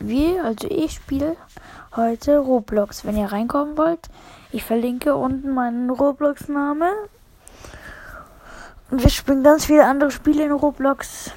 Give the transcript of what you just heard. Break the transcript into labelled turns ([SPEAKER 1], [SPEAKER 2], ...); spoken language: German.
[SPEAKER 1] wir, also ich spiele heute Roblox. Wenn ihr reinkommen wollt, ich verlinke unten meinen Roblox-Name. Und wir spielen ganz viele andere Spiele in Roblox.